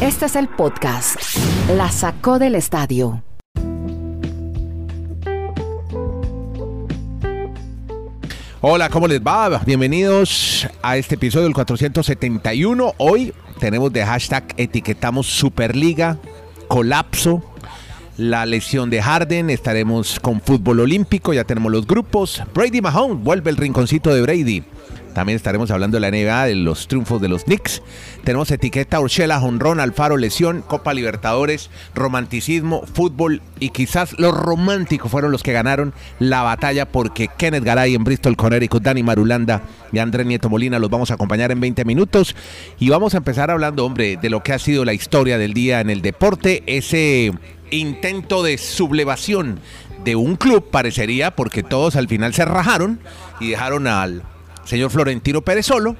Este es el podcast. La sacó del estadio. Hola, ¿cómo les va? Bienvenidos a este episodio del 471. Hoy tenemos de hashtag etiquetamos Superliga, colapso, la lesión de Harden, estaremos con fútbol olímpico, ya tenemos los grupos. Brady Mahomes, vuelve el rinconcito de Brady. También estaremos hablando de la NBA, de los triunfos de los Knicks. Tenemos etiqueta Urshela, Honrón, Alfaro, Lesión, Copa Libertadores, romanticismo, fútbol y quizás los románticos fueron los que ganaron la batalla porque Kenneth Garay en Bristol, Connecticut, Dani Marulanda y André Nieto Molina los vamos a acompañar en 20 minutos y vamos a empezar hablando, hombre, de lo que ha sido la historia del día en el deporte, ese intento de sublevación de un club parecería porque todos al final se rajaron y dejaron al señor Florentino Pérez solo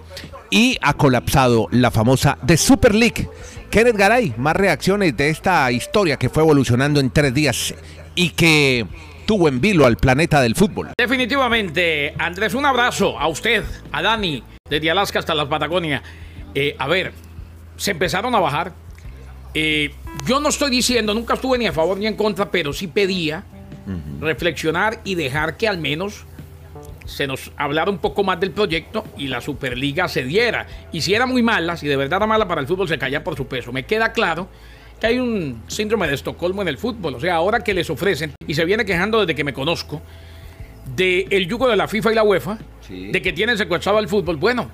y ha colapsado la famosa The Super League. Kenneth Garay, más reacciones de esta historia que fue evolucionando en tres días y que tuvo en vilo al planeta del fútbol. Definitivamente, Andrés, un abrazo a usted, a Dani, desde Alaska hasta la Patagonia. Eh, a ver, se empezaron a bajar. Eh, yo no estoy diciendo, nunca estuve ni a favor ni en contra, pero sí pedía reflexionar y dejar que al menos se nos hablara un poco más del proyecto y la Superliga se diera. Y si era muy mala, si de verdad era mala para el fútbol, se caía por su peso. Me queda claro que hay un síndrome de Estocolmo en el fútbol. O sea, ahora que les ofrecen, y se viene quejando desde que me conozco, del el yugo de la FIFA y la UEFA, de que tienen secuestrado al fútbol. Bueno,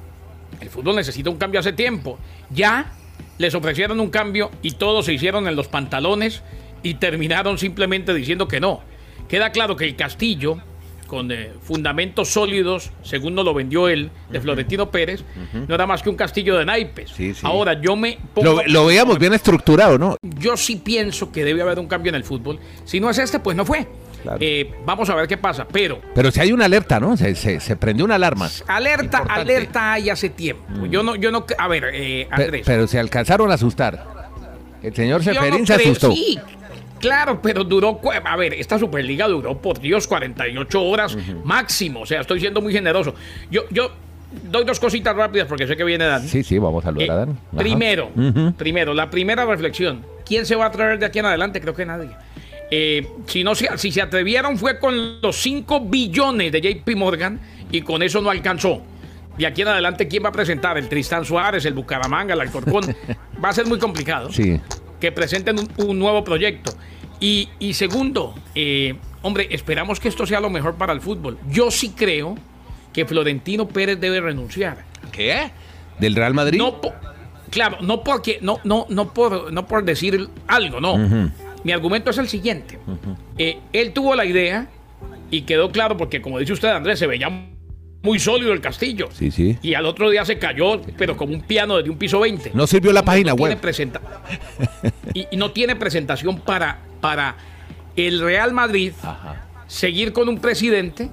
el fútbol necesita un cambio hace tiempo. Ya les ofrecieron un cambio y todos se hicieron en los pantalones y terminaron simplemente diciendo que no. Queda claro que el Castillo, con eh, fundamentos sólidos, según nos lo vendió él, de Florentino Pérez, no era más que un castillo de naipes. Sí, sí. Ahora, yo me Lo, lo veíamos bien estructurado, ¿no? Yo sí pienso que debe haber un cambio en el fútbol. Si no es este, pues no fue. Claro. Eh, vamos a ver qué pasa. Pero, Pero si hay una alerta, ¿no? Se, se, se prendió una alarma. alerta, Importante. alerta hay hace tiempo. Yo no, yo no, a ver, eh, Andrés. pero se alcanzaron a asustar. El señor Seferín no se asustó. Sí, claro, pero duró. A ver, esta Superliga duró, por Dios, 48 horas máximo. O sea, estoy siendo muy generoso. Yo, yo doy dos cositas rápidas porque sé que viene Dani. Sí, sí, vamos a saludar Eh, a Dan. Ajá. primero, primero, la primera reflexión. ¿Quién se va a traer de aquí en adelante? Creo que nadie. Eh, si, no se, si se atrevieron fue con los 5 billones de JP Morgan y con eso no alcanzó. De aquí en adelante, ¿quién va a presentar? El Tristán Suárez, el Bucaramanga, el Alcorcón. va a ser muy complicado Sí. Que presenten un, un nuevo proyecto. Y, y segundo, eh, hombre, esperamos que esto sea lo mejor para el fútbol. Yo sí creo que Florentino Pérez debe renunciar. ¿Qué? ¿Del Real Madrid? No, claro, no porque, no, no, no por, no por decir algo, no. Mi argumento es el siguiente. Eh, él tuvo la idea y quedó claro porque, como dice usted, Andrés, se veía muy sólido el castillo. Sí, sí. Y al otro día se cayó, pero como un piano desde un piso 20. No sirvió la página no web. presenta- y, y no tiene presentación para, para el Real Madrid Ajá. seguir con un presidente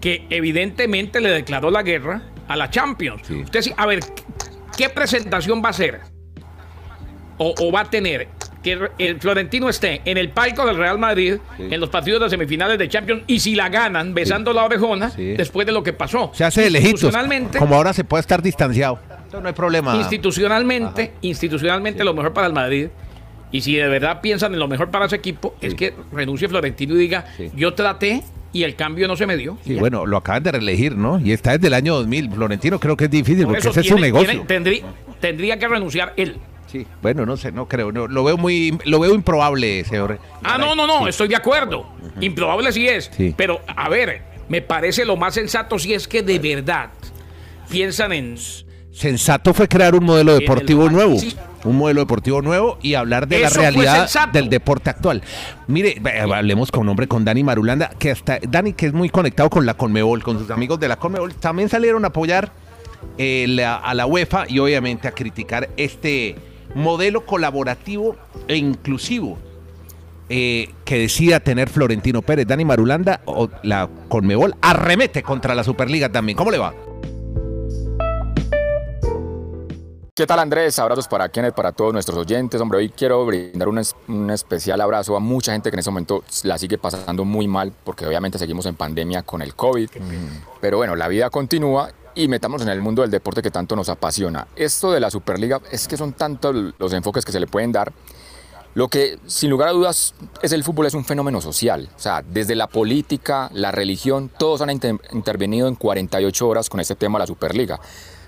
que evidentemente le declaró la guerra a la Champions. Sí. Usted sí, a ver, ¿qué presentación va a hacer? O, o va a tener que el Florentino esté en el palco del Real Madrid Sí. en los partidos de semifinales de Champions y si la ganan besando la orejona Sí. después de lo que pasó. Se hace de lejitos. Institucionalmente, Como ahora se puede estar distanciado. Entonces no hay problema. institucionalmente, institucionalmente lo mejor para el Madrid. Y si de verdad piensan en lo mejor para ese equipo, es que renuncie Florentino y diga, Sí. yo traté y el cambio no se me dio. Sí, Y bueno, lo acaban de reelegir, ¿no? Y está desde el año 2000. Florentino creo que es difícil Por porque ese es su negocio. tiene- tendría, tendría que renunciar él. Sí, bueno, no sé, no creo. no, lo veo muy, lo veo improbable, señor. Ah, no, no, no, Sí. estoy de acuerdo. Improbable sí es. Sí. Pero, a ver, me parece lo más sensato si es que de verdad piensan en... Sensato fue crear un modelo el deportivo nuevo. sí. Un modelo deportivo nuevo y hablar de la Eso realidad del deporte actual. Mire, hablemos con un hombre, con Dani Marulanda, que hasta Dani, que es muy conectado con la Conmebol, con sus amigos de la Conmebol, también salieron a apoyar eh, la- a la UEFA y obviamente a criticar este modelo colaborativo e inclusivo eh, que decida tener Florentino Pérez. Dani Marulanda, o la Conmebol, arremete contra la Superliga también. ¿Cómo le va? ¿Qué tal Andrés? Abrazos para Kenneth, para todos nuestros oyentes. Hombre, hoy quiero brindar un, es- un especial abrazo a mucha gente que en este momento la sigue pasando muy mal porque obviamente seguimos en pandemia con el COVID. Pero bueno, la vida continúa y metamos en el mundo del deporte que tanto nos apasiona. Esto de la Superliga es que son tantos los enfoques que se le pueden dar. Lo que sin lugar a dudas es el fútbol es un fenómeno social. O sea, desde la política, la religión, todos han inter intervenido en 48 horas con este tema de la Superliga.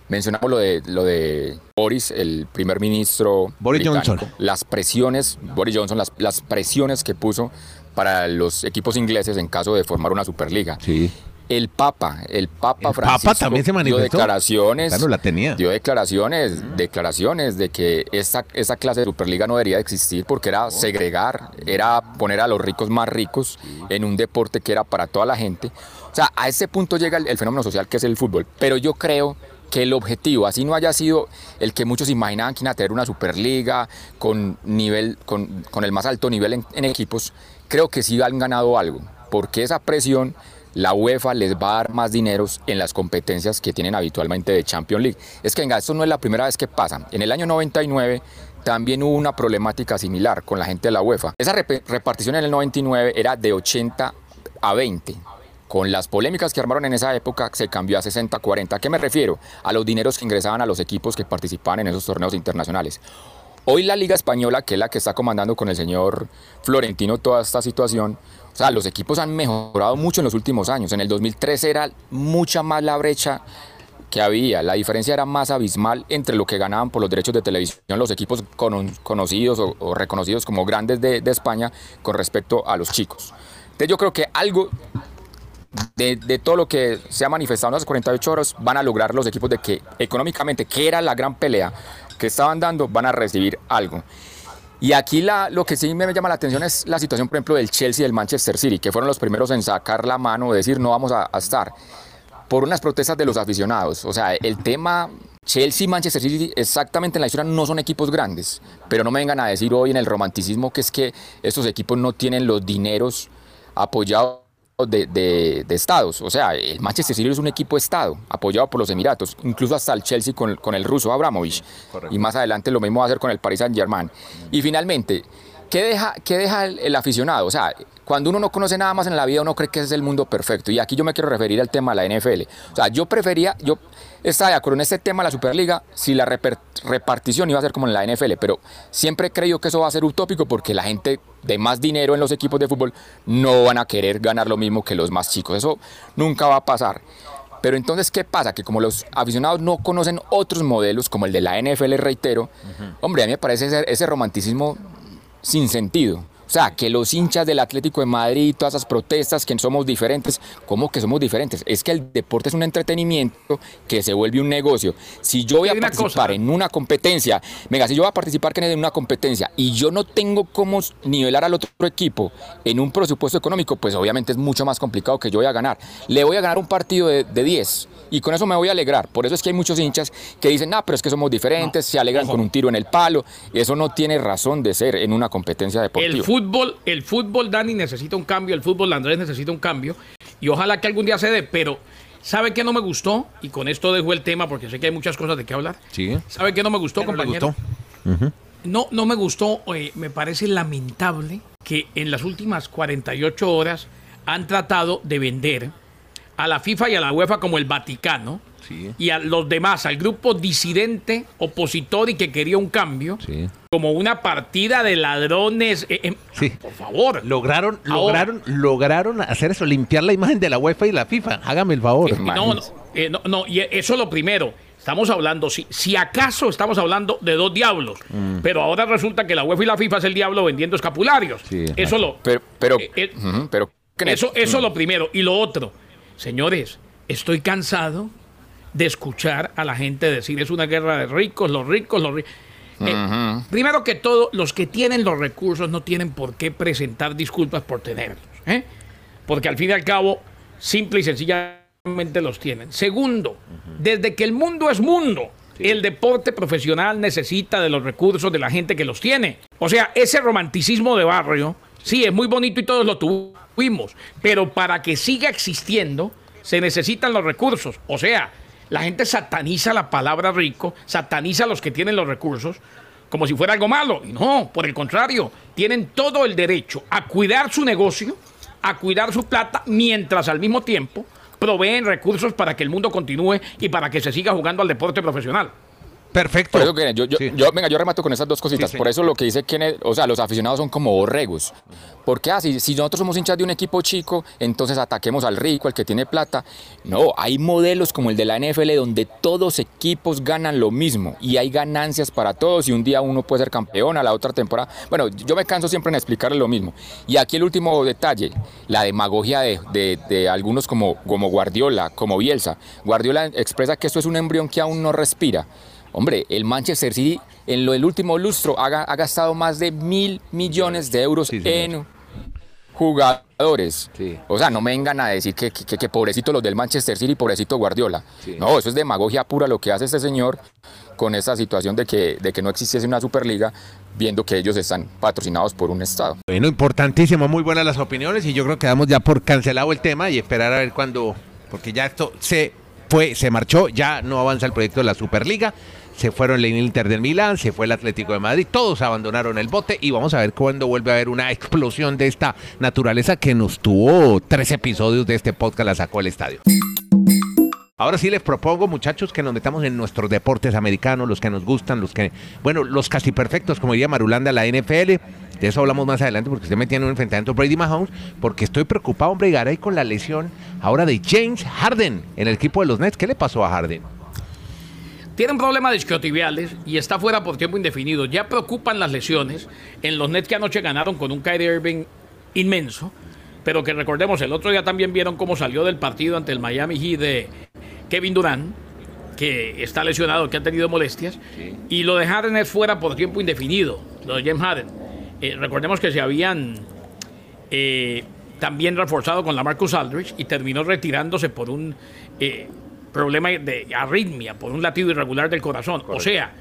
Mencionamos lo de, lo de Boris, el primer ministro. Boris Johnson. Las presiones, Boris Johnson, las, las presiones que puso para los equipos ingleses en caso de formar una Superliga. Sí. El Papa, el Papa El Francisco Papa también se manifestó. dio declaraciones, Claro, la tenía. dio declaraciones, declaraciones de que esa, esa clase de Superliga no debería de existir porque era segregar, era poner a los ricos más ricos en un deporte que era para toda la gente. O sea, a ese punto llega el, el fenómeno social que es el fútbol. Pero yo creo que el objetivo, así no haya sido el que muchos imaginaban que iban a tener una Superliga con, nivel, con, con el más alto nivel en, en equipos, creo que sí han ganado algo, porque esa presión la UEFA les va a dar más dineros en las competencias que tienen habitualmente de Champions League. Es que venga, esto no es la primera vez que pasa. En el año 99 también hubo una problemática similar con la gente de la UEFA. Esa rep repartición en el 99 era de 80 a 20. Con las polémicas que armaron en esa época se cambió a 60-40. ¿A qué me refiero? A los dineros que ingresaban a los equipos que participaban en esos torneos internacionales. Hoy la Liga Española, que es la que está comandando con el señor Florentino toda esta situación, o sea, los equipos han mejorado mucho en los últimos años. En el 2013 era mucha más la brecha que había. La diferencia era más abismal entre lo que ganaban por los derechos de televisión los equipos con, conocidos o, reconocidos como grandes de, de España con respecto a los chicos. Entonces yo creo que algo de, de, todo lo que se ha manifestado en las 48 horas van a lograr los equipos de que económicamente, que era la gran pelea que estaban dando, van a recibir algo. Y aquí la, lo que sí me llama la atención es la situación, por ejemplo, del Chelsea y del Manchester City, que fueron los primeros en sacar la mano, decir no vamos a, a estar, por unas protestas de los aficionados. O sea, el tema Chelsea y Manchester City exactamente en la historia no son equipos grandes, pero no me vengan a decir hoy en el romanticismo que es que estos equipos no tienen los dineros apoyados de, de, de, estados. O sea, el Manchester City es un equipo estado, apoyado por los Emiratos, incluso hasta el Chelsea con, con el ruso Abramovich. Correcto. Y más adelante lo mismo va a hacer con el Paris Saint Germain. Y finalmente, ¿qué deja, qué deja el, el, aficionado? O sea, cuando uno no conoce nada más en la vida, uno cree que ese es el mundo perfecto. Y aquí yo me quiero referir al tema de la NFL. O sea, yo prefería, yo estaba de acuerdo en este tema de la Superliga si la repartición iba a ser como en la NFL, pero siempre he creído que eso va a ser utópico porque la gente de más dinero en los equipos de fútbol no van a querer ganar lo mismo que los más chicos. Eso nunca va a pasar. Pero entonces, ¿qué pasa? Que como los aficionados no conocen otros modelos, como el de la NFL, reitero, uh -huh. hombre, a mí me parece ese, ese romanticismo sin sentido. O sea, que los hinchas del Atlético de Madrid, todas esas protestas, que somos diferentes, ¿cómo que somos diferentes? Es que el deporte es un entretenimiento que se vuelve un negocio. Si yo voy a participar cosa. en una competencia, venga, si yo voy a participar en una competencia y yo no tengo cómo nivelar al otro equipo en un presupuesto económico, pues obviamente es mucho más complicado que yo voy a ganar. Le voy a ganar un partido de, de 10 y con eso me voy a alegrar. Por eso es que hay muchos hinchas que dicen, ah, pero es que somos diferentes, no. se alegran Ojo. con un tiro en el palo. Eso no tiene razón de ser en una competencia deportiva. El fútbol, el fútbol, Dani, necesita un cambio, el fútbol, Andrés, necesita un cambio. Y ojalá que algún día se dé, pero ¿sabe qué no me gustó? Y con esto dejo el tema porque sé que hay muchas cosas de qué hablar. Sí. ¿Sabe qué no me gustó, ¿Qué no compañero? No, no me gustó, eh, me parece lamentable que en las últimas 48 horas han tratado de vender a la FIFA y a la UEFA como el Vaticano Sí. y a los demás, al grupo disidente, opositor y que quería un cambio, Sí. como una partida de ladrones. eh, eh, Sí. Por favor. Lograron, Ahora- lograron, lograron hacer eso, limpiar la imagen de la UEFA y la FIFA. Hágame el favor. No, no, eh, no, no, y eso es lo primero. Estamos hablando, si, si acaso estamos hablando de dos diablos, Mm. pero ahora resulta que la UEFA y la FIFA es el diablo vendiendo escapularios. Sí, eso lo, Pero, pero, Eh, eh, ujú, pero ¿qué- Eso, eso lo primero. Y lo otro, señores, estoy cansado de escuchar a la gente decir es una guerra de ricos, los ricos, los ricos. Primero que todo, los que tienen los recursos no tienen por qué presentar disculpas por tenerlos. ¿eh? Porque al fin y al cabo, simple y sencillamente los tienen. Segundo, desde que el mundo es mundo, el deporte profesional necesita de los recursos de la gente que los tiene. O sea, ese romanticismo de barrio, sí, es muy bonito y todos lo tuvimos, pero para que siga existiendo, se necesitan los recursos. O sea, la gente sataniza la palabra rico, sataniza a los que tienen los recursos como si fuera algo malo. No, por el contrario, tienen todo el derecho a cuidar su negocio, a cuidar su plata, mientras al mismo tiempo proveen recursos para que el mundo continúe y para que se siga jugando al deporte profesional. Perfecto. Por eso, Kenneth, yo, yo, Sí. yo- venga, yo remato con esas dos cositas. Sí, Por eso lo que dice Kenneth, o sea, los aficionados son como borregos. Porque ah, si, si nosotros somos hinchas de un equipo chico, entonces ataquemos al rico, al que tiene plata. No, hay modelos como el de la NFL donde todos equipos ganan lo mismo y hay ganancias para todos y un día uno puede ser campeón, a la otra temporada. Bueno, yo me canso siempre en explicarle lo mismo. Y aquí el último detalle, la demagogia de, de- de algunos como, como Guardiola, como Bielsa. Guardiola expresa que esto es un embrión que aún no respira. Hombre, el Manchester City en lo del último lustro ha, ga- ha gastado más de mil millones de euros Sí, en jugadores. Sí. O sea, no me vengan a decir que, que, que pobrecito los del Manchester City, pobrecito Guardiola. Sí. No, eso es demagogia pura lo que hace este señor con esa situación de que, de que no existiese una Superliga, viendo que ellos están patrocinados por un Estado. Bueno, importantísimo, muy buenas las opiniones y yo creo que damos ya por cancelado el tema y esperar a ver cuándo, porque ya esto se fue, se marchó, ya no avanza el proyecto de la Superliga, se fueron el Inter del Milán, se fue el Atlético de Madrid, todos abandonaron el bote y vamos a ver cuándo vuelve a haber una explosión de esta naturaleza que nos tuvo tres episodios de este podcast, la sacó el estadio. Ahora sí les propongo, muchachos, que nos metamos en nuestros deportes americanos, los que nos gustan, los que, bueno, los casi perfectos, como diría Marulanda, la NFL. De eso hablamos más adelante porque usted me tiene un enfrentamiento Brady Mahomes, porque estoy preocupado, hombre, Garay, con la lesión ahora de James Harden en el equipo de los Nets. ¿Qué le pasó a Harden? Tiene un problema de isquiotibiales y está fuera por tiempo indefinido. Ya preocupan las lesiones en los Nets que anoche ganaron con un Kyrie Irving inmenso, pero que recordemos, el otro día también vieron cómo salió del partido ante el Miami Heat de Kevin Durant, que está lesionado, que ha tenido molestias, y lo de Harden es fuera por tiempo indefinido, lo de James Harden. Eh, recordemos que se habían eh, también reforzado con la Marcus Aldridge y terminó retirándose por un eh, problema de arritmia, por un latido irregular del corazón. O sea,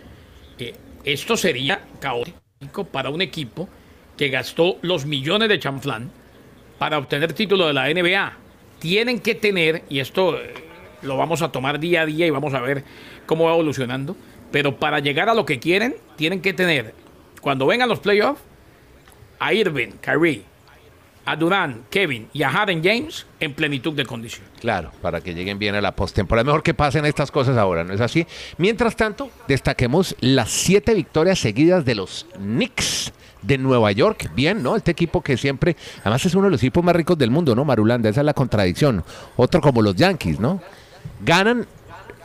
eh, esto sería caótico para un equipo que gastó los millones de chanflán para obtener título de la NBA. Tienen que tener, y esto eh, lo vamos a tomar día a día y vamos a ver cómo va evolucionando, pero para llegar a lo que quieren, tienen que tener, cuando vengan los playoffs, a Irving, Kyrie, a Durant, Kevin y a Harden James en plenitud de condición. Claro, para que lleguen bien a la postemporada. Mejor que pasen estas cosas ahora, ¿no es así? Mientras tanto, destaquemos las siete victorias seguidas de los Knicks de Nueva York. Bien, ¿no? Este equipo que siempre, además es uno de los equipos más ricos del mundo, ¿no? Marulanda, esa es la contradicción. Otro como los Yankees, ¿no? Ganan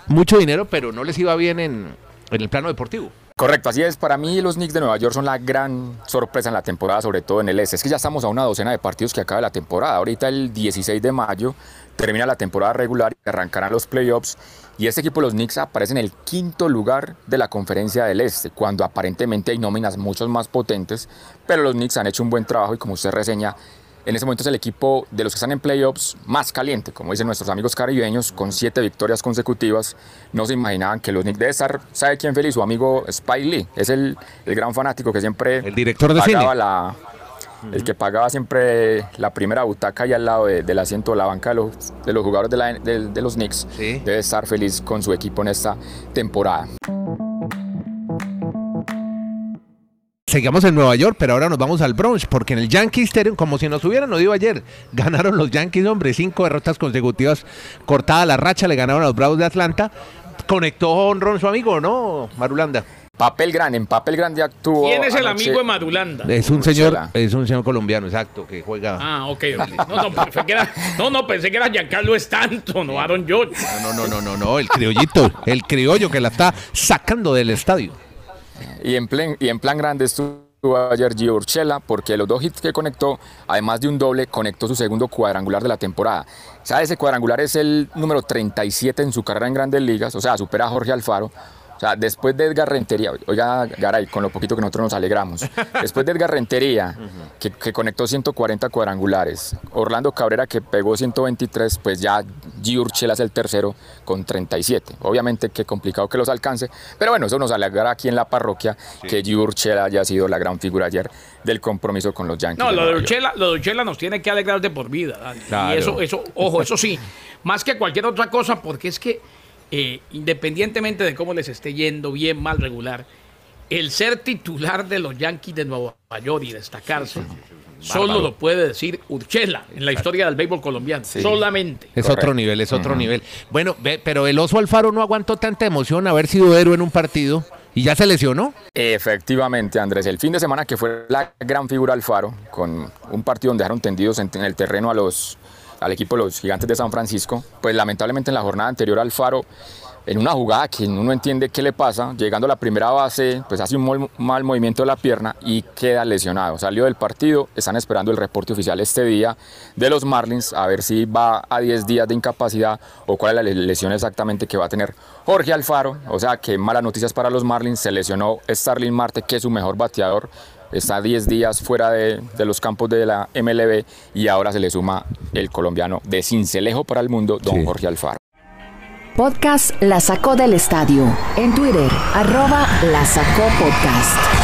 mucho dinero, pero no les iba bien en, en el plano deportivo. Correcto, así es. Para mí los Knicks de Nueva York son la gran sorpresa en la temporada, sobre todo en el este. Es que ya estamos a una docena de partidos que acaba la temporada. Ahorita el 16 de mayo termina la temporada regular y arrancarán los playoffs. Y este equipo, los Knicks, aparece en el quinto lugar de la conferencia del este, cuando aparentemente hay nóminas muchos más potentes. Pero los Knicks han hecho un buen trabajo y como usted reseña, en ese momento es el equipo de los que están en playoffs más caliente, como dicen nuestros amigos caribeños, con siete victorias consecutivas. No se imaginaban que los Knicks debe estar, ¿sabe quién feliz? Su amigo Spike Lee, es el, el gran fanático que siempre El director de pagaba cine. la el que pagaba siempre la primera butaca ahí al lado de- del asiento de la banca de los, de los jugadores de, la- de- de los Knicks, Sí. debe estar feliz con su equipo en esta temporada. Seguimos en Nueva York, pero ahora nos vamos al Bronx, porque en el Yankee Stadium, como si nos hubieran oído ayer, ganaron los Yankees, hombre, cinco derrotas consecutivas, cortada la racha, le ganaron a los Bravos de Atlanta. Conectó honrón su amigo, ¿no, Marulanda? Papel grande, en papel grande actuó. ¿Quién es el anoche- amigo de Madulanda? Es un señor, es un señor colombiano, exacto, que juega. Ah, ok. No, no, pensé que era, no, no, pensé que era Giancarlo Stanton o Aaron George. No, no, no, no, no, el criollito, el criollo que la está sacando del estadio. Y en, plan, y en plan grande estuvo ayer Gio Urshela, porque los dos hits que conectó, además de un doble, conectó su segundo cuadrangular de la temporada. ¿Sabe? Ese cuadrangular es el número 37 en su carrera en grandes ligas, o sea, supera a Jorge Alfaro. O sea, después de Edgar Rentería, oiga, Garay, con lo poquito que nosotros nos alegramos. Después de Edgar Rentería, que, que conectó 140 cuadrangulares, Orlando Cabrera, que pegó 123, pues ya Gio Urshela es el tercero con 37. Obviamente que complicado que los alcance, pero bueno, eso nos alegra aquí en la parroquia que Gio Urshela haya sido la gran figura ayer del compromiso con los Yankees. No, de lo de. Urchela, lo de Urchela nos tiene que alegrar de por vida. Dani. Claro. Y eso, eso, ojo, eso sí, más que cualquier otra cosa, porque es que eh, independientemente de cómo les esté yendo, bien, mal, regular, el ser titular de los Yankees de Nueva York y destacarse Solo Bárbaro. lo puede decir Urchela en la historia del béisbol colombiano. Solamente. Es Correcto. otro nivel, es otro nivel. Bueno, ve, pero el oso Alfaro no aguantó tanta emoción haber sido héroe en un partido y ya se lesionó. Efectivamente, Andrés. El fin de semana que fue la gran figura Alfaro, con un partido donde dejaron tendidos en, en el terreno a los, al equipo de los gigantes de San Francisco, pues lamentablemente en la jornada anterior Alfaro, en una jugada que uno entiende qué le pasa, llegando a la primera base, pues hace un mol- mal movimiento de la pierna y queda lesionado. Salió del partido, están esperando el reporte oficial este día de los Marlins, a ver si va a 10 días de incapacidad o cuál es la le- lesión exactamente que va a tener Jorge Alfaro. O sea que malas noticias para los Marlins, se lesionó Starling Marte, que es su mejor bateador. Está 10 días fuera de, de los campos de la MLB y ahora se le suma el colombiano de Cincelejo para el mundo, don Sí. Jorge Alfaro. Podcast La Sacó del Estadio. En Twitter, arroba La Sacó Podcast.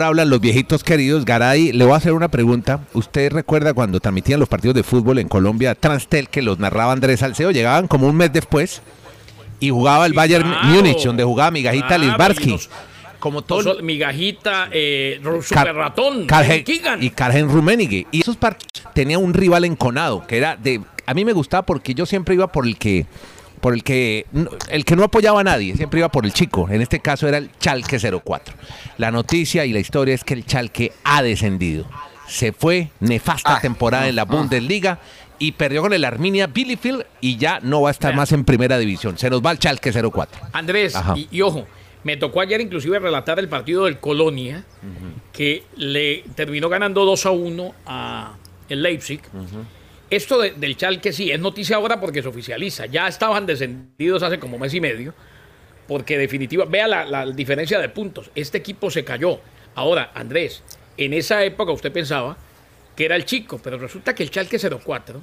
Ahora hablan los viejitos queridos. Garay, le voy a hacer una pregunta. ¿Usted recuerda cuando transmitían los partidos de fútbol en Colombia, Transtel, que los narraba Andrés Salcedo? Llegaban como un mes después y jugaba el Sí, Bayern claro. Múnich, donde jugaba Migajita Claro, Lisbarsky. los- Como todo. solo- Migajita, eh, Car- Super Ratón, Cargen- y Cargen Rummenigge. Y esos partidos tenía un rival enconado, que era de... A mí me gustaba porque yo siempre iba por el que... Por el que, el que no apoyaba a nadie, siempre iba por el chico. En este caso era el Chalque 04. La noticia y la historia es que el Chalque ha descendido. Se fue, nefasta Ah, temporada en la Bundesliga y perdió con el Arminia Bielefeld y ya no va a estar más en primera división. Se nos va el Chalque 04. Andrés, y ojo, me tocó ayer inclusive relatar el partido del Colonia, que le terminó ganando 2 a 1 a el Leipzig. Esto de- del Chalque sí, es noticia ahora porque se oficializa. Ya estaban descendidos hace como mes y medio, porque definitiva, vea la, la diferencia de puntos. Este equipo se cayó. Ahora, Andrés, en esa época usted pensaba que era el chico, pero resulta que el Chalque 04,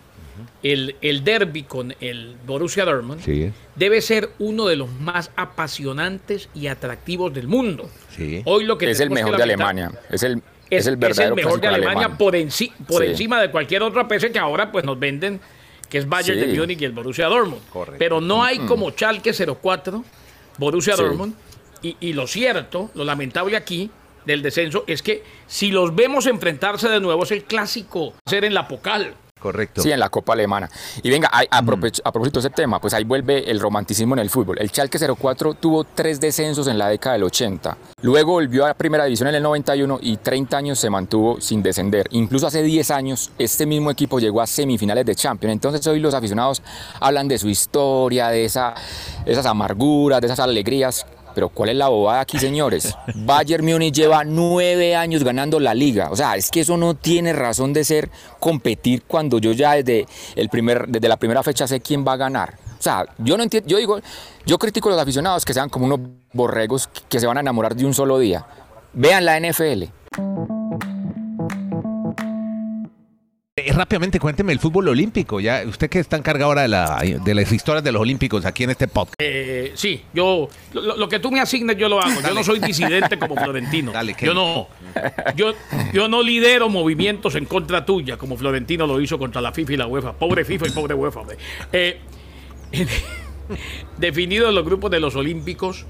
el, el derby con el Borussia Dortmund, Sí. debe ser uno de los más apasionantes y atractivos del mundo. Sí. Hoy lo que Es el mejor de Alemania. Es el, Es, es el es verdadero mejor de Alemania alemán. por, enci- por Sí. encima de cualquier otra pese que ahora pues nos venden que es Bayern Sí. de Múnich y el Borussia Dortmund. Correcto. Pero no hay como Schalke 04, Borussia Sí. Dortmund. Y, y lo cierto, lo lamentable aquí del descenso es que si los vemos enfrentarse de nuevo es el clásico ser en la Pocal. Correcto. Sí, en la Copa Alemana. Y venga, a, a propósito de ese tema, pues ahí vuelve el romanticismo en el fútbol. El Schalke 04 tuvo tres descensos en la década del 80. Luego volvió a la primera división en el 91 y 30 años se mantuvo sin descender. Incluso hace 10 años este mismo equipo llegó a semifinales de Champions. Entonces hoy los aficionados hablan de su historia, de esa, esas amarguras, de esas alegrías. Pero ¿cuál es la bobada aquí, señores? Bayern Múnich lleva nueve años ganando la liga. O sea, es que eso no tiene razón de ser competir cuando yo ya desde, el primer, desde la primera fecha sé quién va a ganar. O sea, yo no entiendo, yo digo, yo critico a los aficionados que sean como unos borregos que se van a enamorar de un solo día. Vean la NFL. Rápidamente, cuénteme el fútbol olímpico. Ya, usted que está encargado ahora de, la, de las historias de los olímpicos aquí en este podcast. Eh, sí, yo lo, lo que tú me asignes yo lo hago. Yo no soy disidente como Florentino. Dale, que- yo no, yo, yo no lidero movimientos en contra tuya como Florentino lo hizo contra la FIFA y la UEFA. Pobre FIFA y pobre UEFA. Eh, definidos los grupos de los Olímpicos.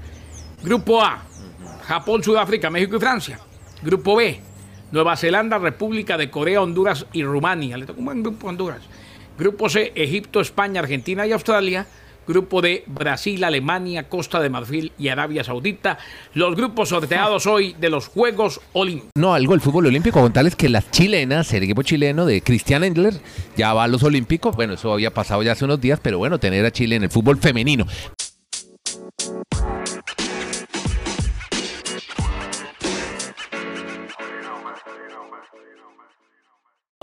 Grupo A, Japón, Sudáfrica, México y Francia. Grupo B, Nueva Zelanda, República de Corea, Honduras y Rumania. Le tocó un buen grupo a Honduras. Grupo C, Egipto, España, Argentina y Australia. Grupo D, Brasil, Alemania, Costa de Marfil y Arabia Saudita. Los grupos sorteados hoy de los Juegos Olímpicos. No, algo del fútbol olímpico, contarles que las chilenas, el equipo chileno de Cristian Endler, ya va a los olímpicos. Bueno, eso había pasado ya hace unos días, pero bueno, tener a Chile en el fútbol femenino.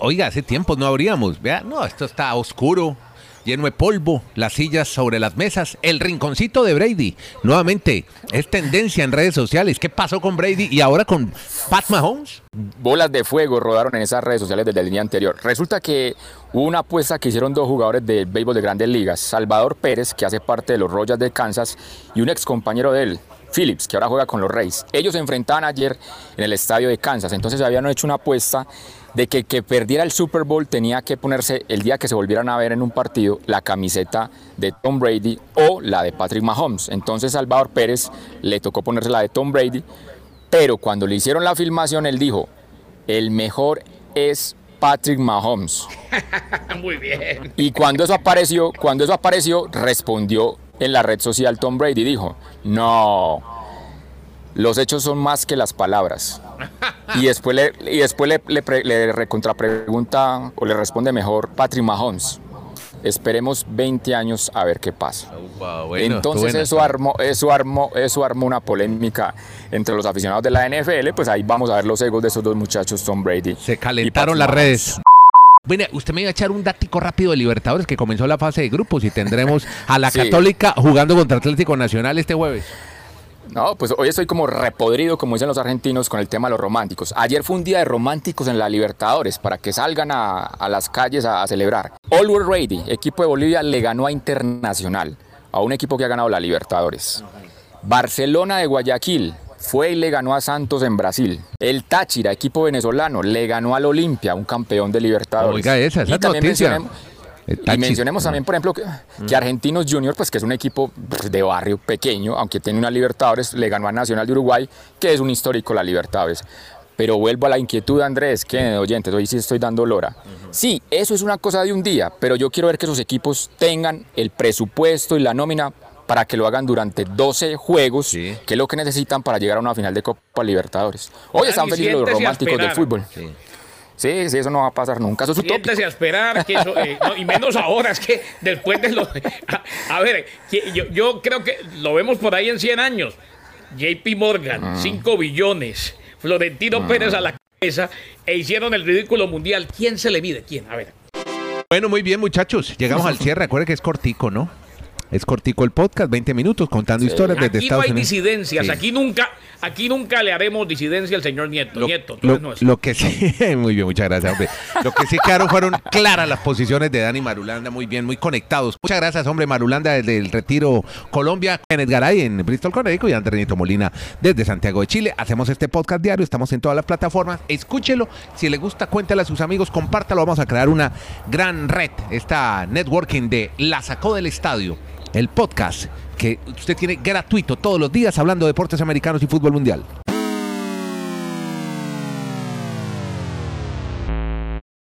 Oiga, hace tiempo no abríamos. Vea, no, esto está oscuro, lleno de polvo, las sillas sobre las mesas, el rinconcito de Brady. Nuevamente, es tendencia en redes sociales. ¿Qué pasó con Brady y ahora con Pat Mahomes? bolas de fuego rodaron en esas redes sociales desde el día anterior. Resulta que hubo una apuesta que hicieron dos jugadores del béisbol de grandes ligas, Salvador Pérez, que hace parte de los Royals de Kansas, y un ex compañero de él, Phillips, que ahora juega con los Reyes. Ellos se enfrentaban ayer en el estadio de Kansas, entonces habían hecho una apuesta de que que perdiera el Super Bowl tenía que ponerse el día que se volvieran a ver en un partido la camiseta de Tom Brady o la de Patrick Mahomes. Entonces Salvador Pérez le tocó ponerse la de Tom Brady, pero cuando le hicieron la filmación él dijo, el mejor es Patrick Mahomes. Muy bien. Y cuando eso apareció, cuando eso apareció, respondió en la red social Tom Brady dijo, "No. Los hechos son más que las palabras." Y después le, y después le, le, pre- le recontrapregunta o le responde mejor Patrick Mahomes. Esperemos 20 años a ver qué pasa. Entonces eso armó, eso armó, eso armó una polémica entre los aficionados de la NFL. Pues ahí vamos a ver los egos de esos dos muchachos, Tom Brady. Se calentaron las redes. Bueno, usted me iba a echar un dático rápido de Libertadores que comenzó la fase de grupos y tendremos a la Sí. Católica jugando contra Atlético Nacional este jueves. No, pues hoy estoy como repodrido, como dicen los argentinos, con el tema de los románticos. Ayer fue un día de románticos en la Libertadores para que salgan a, a las calles a, a celebrar. Always Ready, equipo de Bolivia, le ganó a Internacional, a un equipo que ha ganado la Libertadores. Barcelona de Guayaquil fue y le ganó a Santos en Brasil. El Táchira, equipo venezolano, le ganó al Olimpia, un campeón de Libertadores. Oiga, esa, esa y también noticia. mencionemos- y mencionemos también, por ejemplo, que, que Argentinos Junior, pues que es un equipo pues, de barrio pequeño, aunque tiene una Libertadores, le ganó a Nacional de Uruguay, que es un histórico la Libertadores. Pero vuelvo a la inquietud, Andrés, que oyentes, hoy sí estoy dando lora. Sí, eso es una cosa de un día, pero yo quiero ver que esos equipos tengan el presupuesto y la nómina para que lo hagan durante 12 juegos, Sí. que es lo que necesitan para llegar a una final de Copa Libertadores. Hoy están felices los románticos del fútbol. Sí, sí, eso no va a pasar nunca. Eso es. Siéntese a esperar, que eso, eh, no, y menos ahora, es que después de lo... A, a ver, que yo, yo creo que lo vemos por ahí en 100 años. JP Morgan, 5 billones. Florentino Pérez a la cabeza e hicieron el ridículo mundial. ¿Quién se le mide? ¿Quién? A ver. Bueno, muy bien, muchachos. Llegamos al cierre. Recuerden que es cortico, ¿no? Es cortico el podcast, 20 minutos contando historias desde Aquí no Estados hay Unidos. disidencias. Sí. Aquí nunca, aquí nunca le haremos disidencia al señor Nieto. Lo, Nieto, tú lo- eres nuestro. lo que sí, muy bien, muchas gracias, hombre. Lo que sí quedaron fueron claras las posiciones de Dani Marulanda, muy bien, muy conectados. Muchas gracias, hombre, Marulanda desde el Retiro Colombia, Kenneth Garay en Bristol, Connecticut y Andrés Nieto Molina desde Santiago de Chile. Hacemos este podcast diario, estamos en todas las plataformas. Escúchelo, si le gusta, cuéntale a sus amigos, compártalo. Vamos a crear una gran red, esta networking de La Sacó del Estadio, el podcast que usted tiene gratuito todos los días hablando de deportes americanos y fútbol mundial.